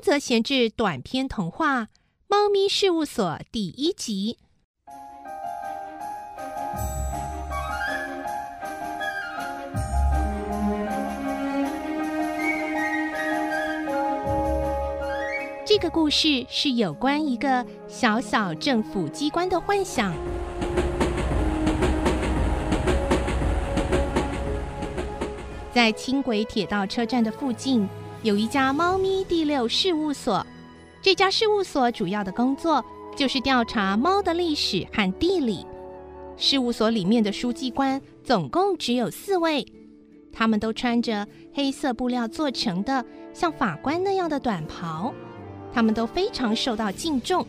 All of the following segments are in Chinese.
宫泽贤治短篇童话《猫咪事务所》第一集。这个故事是有关一个小小政府机关的幻想。在轻轨铁道车站的附近，有一家猫咪第六事务所。这家事务所主要的工作就是调查猫的历史和地理。事务所里面的书记官总共只有四位，他们都穿着黑色布料做成的像法官那样的短袍。他们都非常受到敬重，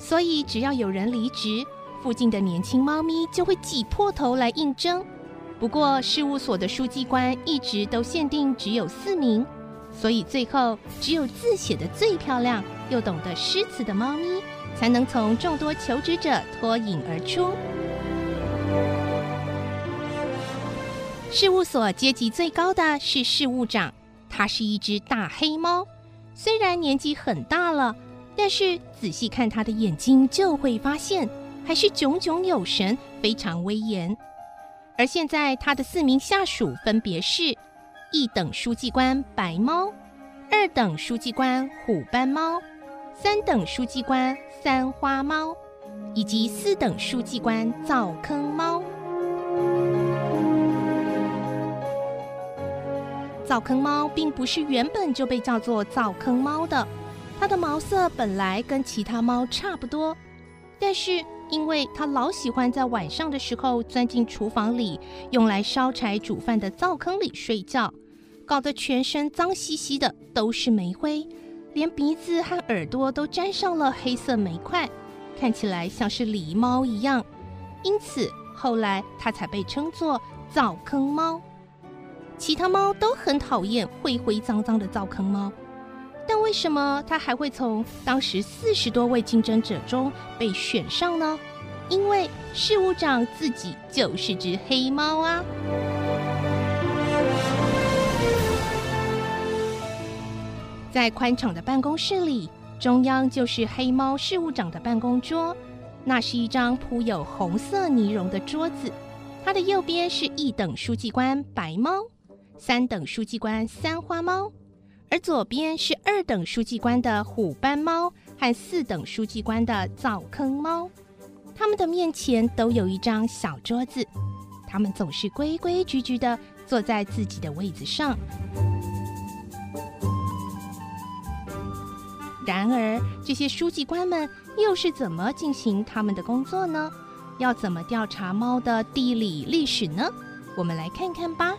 所以只要有人离职，附近的年轻猫咪就会挤破头来应征。不过，事务所的书记官一直都限定只有四名，所以最后只有字写的最漂亮又懂得诗词的猫咪，才能从众多求职者脱颖而出。事务所阶级最高的是事务长，它是一只大黑猫，虽然年纪很大了，但是仔细看它的眼睛，就会发现还是炯炯有神，非常威严。而现在，他的四名下属分别是：一等书记官白猫，二等书记官虎斑猫，三等书记官三花猫，以及四等书记官灶坑猫。灶坑猫并不是原本就被叫做灶坑猫的，它的毛色本来跟其他猫差不多，但是。因为他老喜欢在晚上的时候钻进厨房里用来烧柴煮饭的灶坑里睡觉，搞得全身脏兮兮的，都是煤灰，连鼻子和耳朵都沾上了黑色煤块，看起来像是狸猫一样。因此后来他才被称作灶坑猫。其他猫都很讨厌灰灰脏脏的灶坑猫。但为什么他还会从当时四十多位竞争者中被选上呢？因为事务长自己就是只黑猫啊！在宽敞的办公室里，中央就是黑猫事务长的办公桌，那是一张铺有红色呢绒的桌子。它的右边是一等书记官白猫，三等书记官三花猫。而左边是二等书记官的虎斑猫和四等书记官的灶坑猫，他们的面前都有一张小桌子，他们总是规规矩矩的坐在自己的位子上。然而，这些书记官们又是怎么进行他们的工作呢？要怎么调查猫的地理历史呢？我们来看看吧。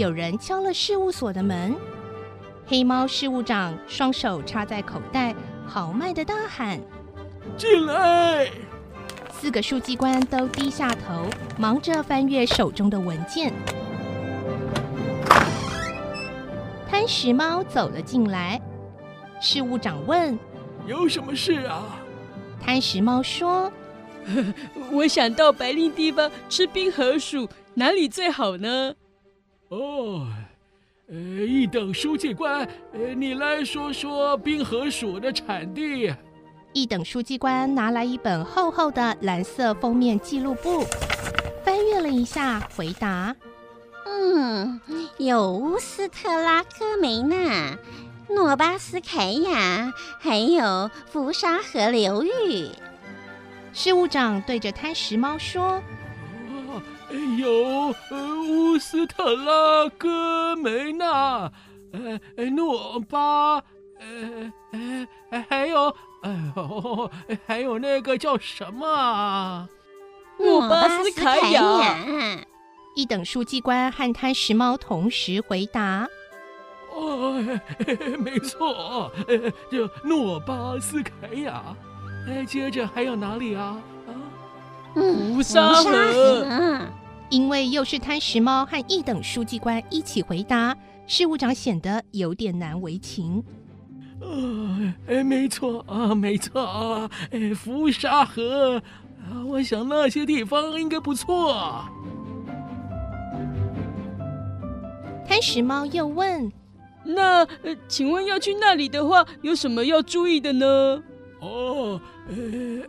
有人敲了事务所的门，黑猫事务长双手插在口袋，豪迈的大喊：“进来！”四个书记官都低下头，忙着翻阅手中的文件。贪食猫走了进来，事务长问：“有什么事啊？”贪食猫说：“ 我想到白令地方吃冰河鼠，哪里最好呢？”哦，呃，一等书记官，呃，你来说说冰河鼠的产地。一等书记官拿来一本厚厚的蓝色封面记录簿，翻阅了一下，回答：“嗯，有乌斯特拉科梅纳、诺巴斯凯亚，还有福沙河流域。”事务长对着贪食猫说。有乌斯特拉戈梅纳，呃，诺巴，呃，呃，还有，哎呦，还有那个叫什么？诺巴斯凯亚。一等书记官和贪食猫同时回答：“哦，没错，就诺巴斯凯亚。哎，接着还有哪里啊？啊，乌沙河。”因为又是贪食猫和一等书记官一起回答，事务长显得有点难为情。呃，没错啊，没错啊，哎，福沙河，啊，我想那些地方应该不错。贪食猫又问：“那，呃，请问要去那里的话，有什么要注意的呢？”哦，呃，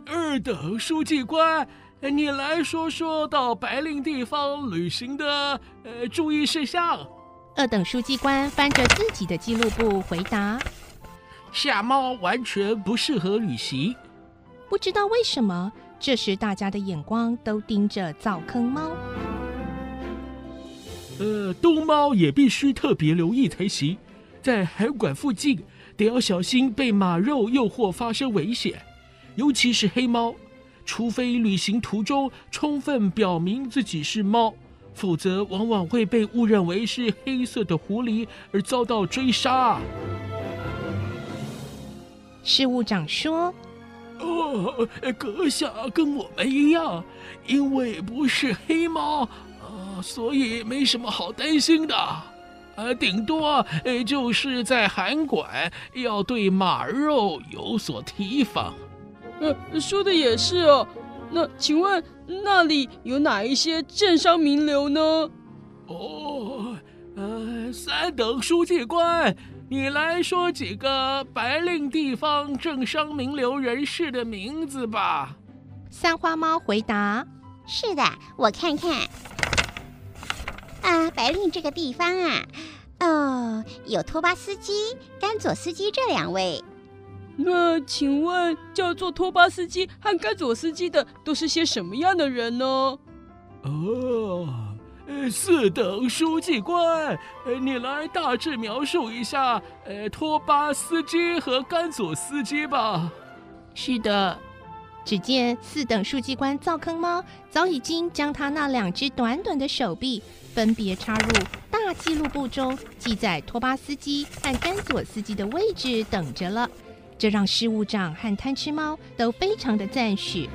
二等书记官，你来说说到白令地方旅行的呃注意事项。二等书记官翻着自己的记录簿回答：“夏猫完全不适合旅行。”不知道为什么，这时大家的眼光都盯着灶坑猫。呃，冬猫也必须特别留意才行，在海馆附近得要小心被马肉诱惑发生危险，尤其是黑猫，除非旅行途中充分表明自己是猫。否则，往往会被误认为是黑色的狐狸而遭到追杀。事务长说：“哦，阁下跟我们一样，因为不是黑猫，啊，所以没什么好担心的。啊，顶多就是在韩馆要对马肉有所提防。”呃，说的也是哦。那请问那里有哪一些政商名流呢？哦，呃，三等书记官，你来说几个白令地方政商名流人士的名字吧。三花猫回答：“是的，我看看。啊，白令这个地方啊，哦，有托巴斯基、甘佐斯基这两位。”那请问，叫做托巴斯基和甘佐斯基的都是些什么样的人呢？哦，四等书记官，你来大致描述一下，呃，托巴斯基和甘佐斯基吧。是的，只见四等书记官灶坑猫早已经将他那两只短短的手臂分别插入大记录簿中，记在托巴斯基和甘佐斯基的位置，等着了。这让事务长和贪吃猫都非常的赞许。